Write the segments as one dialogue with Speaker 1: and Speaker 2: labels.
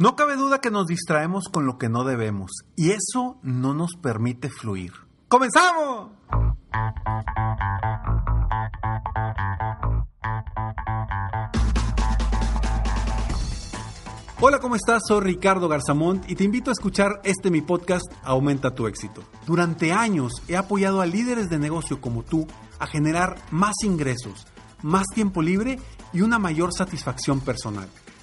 Speaker 1: No cabe duda que nos distraemos con lo que no debemos y eso no nos permite fluir. ¡Comenzamos! Hola, ¿cómo estás? Soy Ricardo Garzamont y te invito a escuchar este mi podcast Aumenta tu éxito. Durante años he apoyado a líderes de negocio como tú a generar más ingresos, más tiempo libre y una mayor satisfacción personal.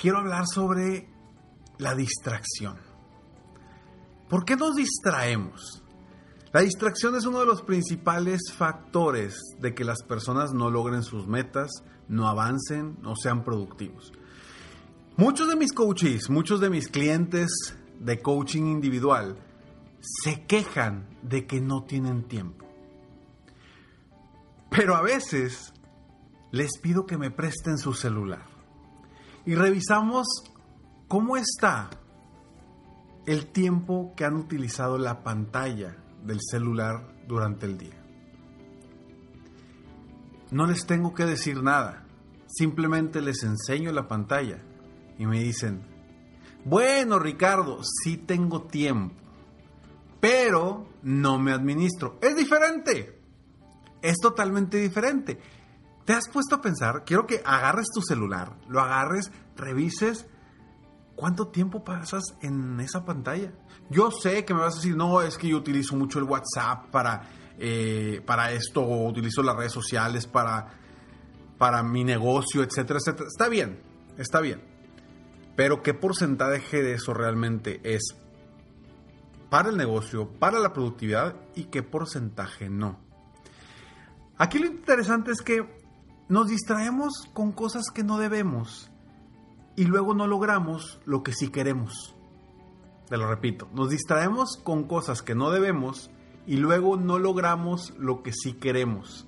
Speaker 1: quiero hablar sobre la distracción. ¿Por qué nos distraemos? La distracción es uno de los principales factores de que las personas no logren sus metas, no avancen, no sean productivos. Muchos de mis coaches, muchos de mis clientes de coaching individual se quejan de que no tienen tiempo. Pero a veces les pido que me presten su celular y revisamos cómo está el tiempo que han utilizado la pantalla del celular durante el día. No les tengo que decir nada, simplemente les enseño la pantalla y me dicen, bueno Ricardo, sí tengo tiempo, pero no me administro. Es diferente, es totalmente diferente. ¿Te has puesto a pensar? Quiero que agarres tu celular, lo agarres, revises cuánto tiempo pasas en esa pantalla. Yo sé que me vas a decir, no, es que yo utilizo mucho el WhatsApp para, eh, para esto, o utilizo las redes sociales para, para mi negocio, etcétera, etcétera. Está bien, está bien. Pero ¿qué porcentaje de eso realmente es para el negocio, para la productividad y qué porcentaje no? Aquí lo interesante es que nos distraemos con cosas que no debemos y luego no logramos lo que sí queremos. Te lo repito, nos distraemos con cosas que no debemos y luego no logramos lo que sí queremos.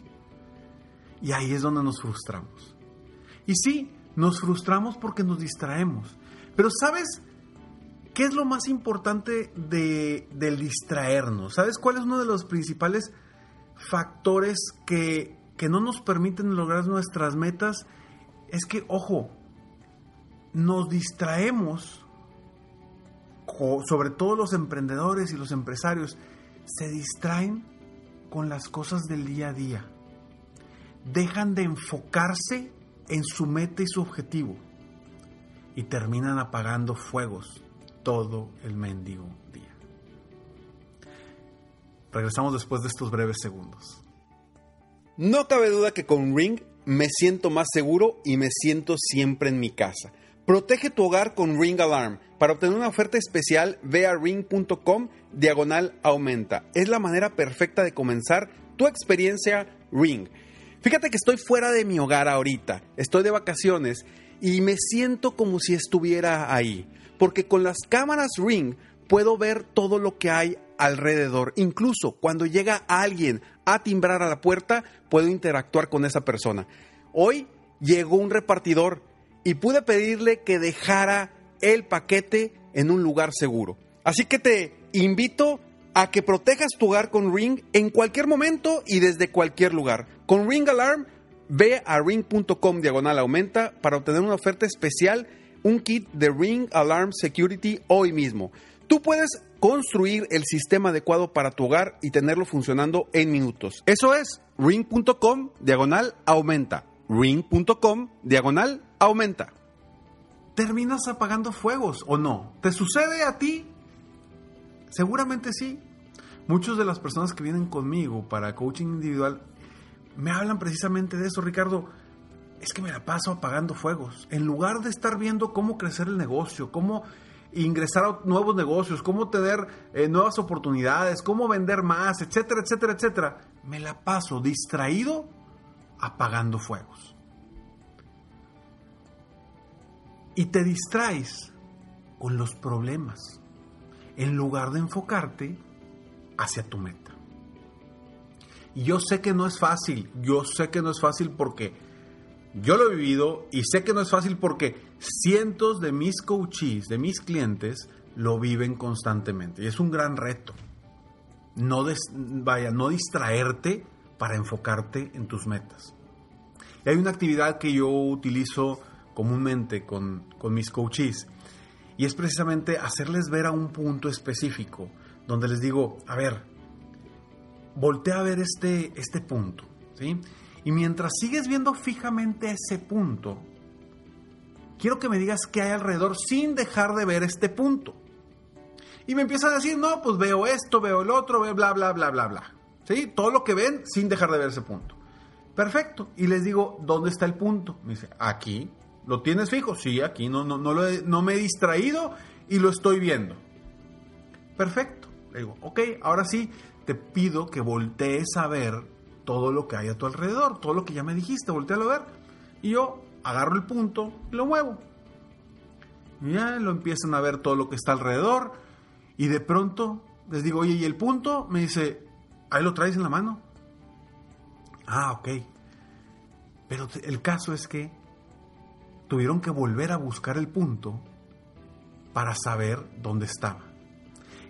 Speaker 1: Y ahí es donde nos frustramos. Y sí, nos frustramos porque nos distraemos. Pero ¿sabes qué es lo más importante de, del distraernos? ¿Sabes cuál es uno de los principales factores que que no nos permiten lograr nuestras metas es que, ojo, nos distraemos, sobre todo los emprendedores y los empresarios, se distraen con las cosas del día a día. Dejan de enfocarse en su meta y su objetivo y terminan apagando fuegos todo el mendigo día. Regresamos después de estos breves segundos.
Speaker 2: No cabe duda que con Ring me siento más seguro y me siento siempre en mi casa. Protege tu hogar con Ring Alarm. Para obtener una oferta especial, ve a ring.com diagonal aumenta. Es la manera perfecta de comenzar tu experiencia Ring. Fíjate que estoy fuera de mi hogar ahorita, estoy de vacaciones y me siento como si estuviera ahí, porque con las cámaras Ring puedo ver todo lo que hay alrededor. Incluso cuando llega alguien a timbrar a la puerta, puedo interactuar con esa persona. Hoy llegó un repartidor y pude pedirle que dejara el paquete en un lugar seguro. Así que te invito a que protejas tu hogar con Ring en cualquier momento y desde cualquier lugar. Con Ring Alarm, ve a ring.com diagonal aumenta para obtener una oferta especial, un kit de Ring Alarm Security hoy mismo. Tú puedes construir el sistema adecuado para tu hogar y tenerlo funcionando en minutos. Eso es ring.com diagonal aumenta. ring.com diagonal aumenta.
Speaker 1: ¿Terminas apagando fuegos o no? ¿Te sucede a ti? Seguramente sí. Muchas de las personas que vienen conmigo para coaching individual me hablan precisamente de eso, Ricardo. Es que me la paso apagando fuegos. En lugar de estar viendo cómo crecer el negocio, cómo ingresar a nuevos negocios, cómo tener eh, nuevas oportunidades, cómo vender más, etcétera, etcétera, etcétera, me la paso distraído apagando fuegos. Y te distraes con los problemas, en lugar de enfocarte hacia tu meta. Y yo sé que no es fácil, yo sé que no es fácil porque yo lo he vivido y sé que no es fácil porque cientos de mis coaches, de mis clientes, lo viven constantemente. Y es un gran reto. No vaya, no distraerte para enfocarte en tus metas. Hay una actividad que yo utilizo comúnmente con, con mis coaches y es precisamente hacerles ver a un punto específico donde les digo, a ver, voltea a ver este, este punto, ¿sí? Y mientras sigues viendo fijamente ese punto, quiero que me digas qué hay alrededor sin dejar de ver este punto. Y me empiezan a decir, no, pues veo esto, veo el otro, veo bla, bla, bla, bla, bla. ¿Sí? Todo lo que ven sin dejar de ver ese punto. Perfecto. Y les digo, ¿dónde está el punto? Me dice, aquí. ¿Lo tienes fijo? Sí, aquí. No, no, no, lo no me he distraído y lo estoy viendo. Perfecto. Le digo, ok, ahora sí, te pido que voltees a ver todo lo que hay a tu alrededor, todo lo que ya me dijiste, voltealo a ver. Y yo agarro el punto y lo muevo. Ya lo empiezan a ver todo lo que está alrededor. Y de pronto les digo, oye, ¿y el punto? Me dice, ahí lo traes en la mano. Ah, ok. Pero el caso es que tuvieron que volver a buscar el punto para saber dónde estaba.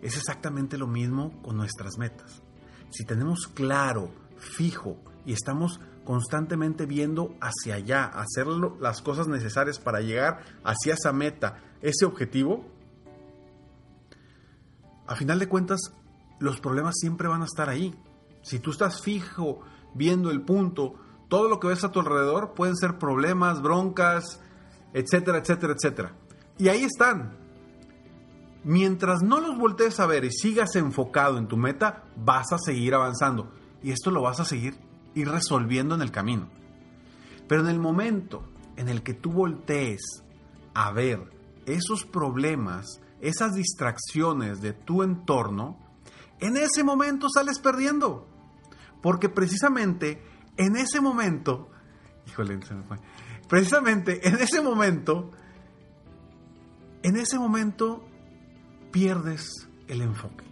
Speaker 1: Es exactamente lo mismo con nuestras metas. Si tenemos claro, fijo y estamos constantemente viendo hacia allá, hacer las cosas necesarias para llegar hacia esa meta, ese objetivo, a final de cuentas los problemas siempre van a estar ahí. Si tú estás fijo viendo el punto, todo lo que ves a tu alrededor pueden ser problemas, broncas, etcétera, etcétera, etcétera. Y ahí están, Mientras no los voltees a ver y sigas enfocado en tu meta, vas a seguir avanzando. Y esto lo vas a seguir ir resolviendo en el camino. Pero en el momento en el que tú voltees a ver esos problemas, esas distracciones de tu entorno, en ese momento sales perdiendo. Porque precisamente en ese momento, híjole. Precisamente en ese momento, en ese momento pierdes el enfoque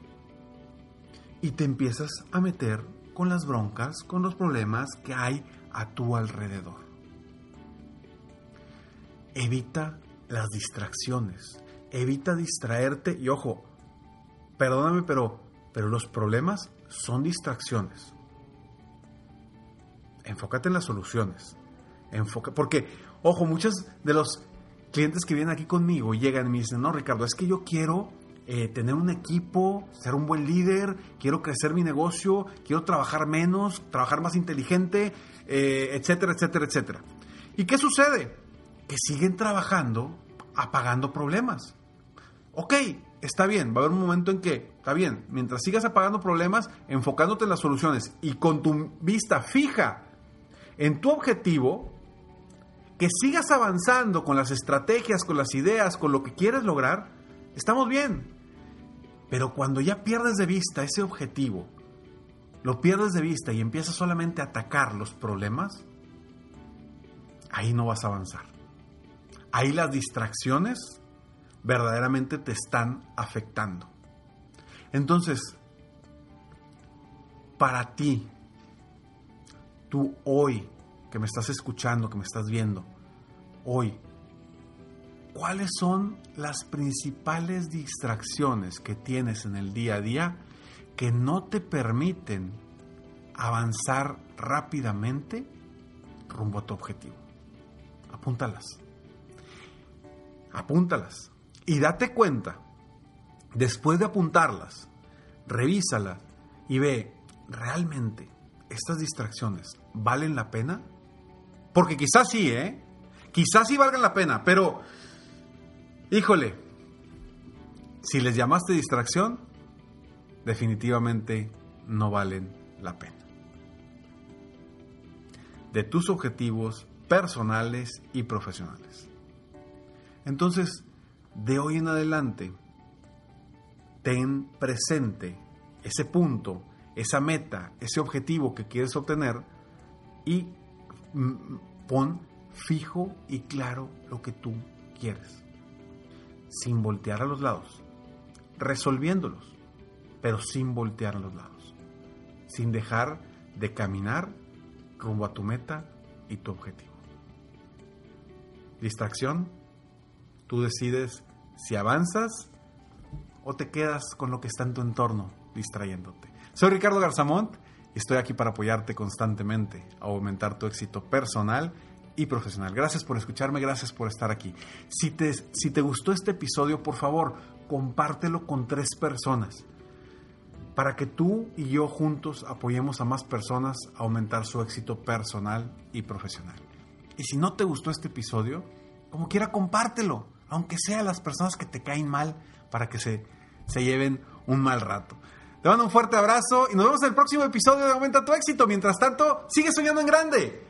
Speaker 1: y te empiezas a meter con las broncas, con los problemas que hay a tu alrededor. Evita las distracciones, evita distraerte y ojo, perdóname, pero, pero los problemas son distracciones. Enfócate en las soluciones. Enfoca, porque, ojo, muchos de los clientes que vienen aquí conmigo llegan y me dicen, no, Ricardo, es que yo quiero eh, tener un equipo, ser un buen líder, quiero crecer mi negocio, quiero trabajar menos, trabajar más inteligente, eh, etcétera, etcétera, etcétera. ¿Y qué sucede? Que siguen trabajando apagando problemas. Ok, está bien, va a haber un momento en que, está bien, mientras sigas apagando problemas, enfocándote en las soluciones y con tu vista fija en tu objetivo, que sigas avanzando con las estrategias, con las ideas, con lo que quieres lograr, estamos bien. Pero cuando ya pierdes de vista ese objetivo, lo pierdes de vista y empiezas solamente a atacar los problemas, ahí no vas a avanzar. Ahí las distracciones verdaderamente te están afectando. Entonces, para ti, tú hoy que me estás escuchando, que me estás viendo, hoy, ¿cuáles son las principales distracciones que tienes en el día a día que no te permiten avanzar rápidamente rumbo a tu objetivo? Apúntalas. Apúntalas. Y date cuenta, después de apuntarlas, revísalas y ve, ¿realmente estas distracciones valen la pena? Porque quizás sí, ¿eh? Quizás sí valgan la pena, pero Híjole, si les llamaste distracción, definitivamente no valen la pena. De tus objetivos personales y profesionales. Entonces, de hoy en adelante, ten presente ese punto, esa meta, ese objetivo que quieres obtener y pon fijo y claro lo que tú quieres sin voltear a los lados, resolviéndolos, pero sin voltear a los lados, sin dejar de caminar rumbo a tu meta y tu objetivo. Distracción, tú decides si avanzas o te quedas con lo que está en tu entorno distrayéndote. Soy Ricardo Garzamont y estoy aquí para apoyarte constantemente a aumentar tu éxito personal y profesional. Gracias por escucharme, gracias por estar aquí. Si te, si te gustó este episodio, por favor, compártelo con tres personas para que tú y yo juntos apoyemos a más personas a aumentar su éxito personal y profesional. Y si no te gustó este episodio, como quiera, compártelo, aunque sea las personas que te caen mal, para que se, se lleven un mal rato. Te mando un fuerte abrazo y nos vemos en el próximo episodio de Aumenta tu éxito. Mientras tanto, sigue soñando en grande.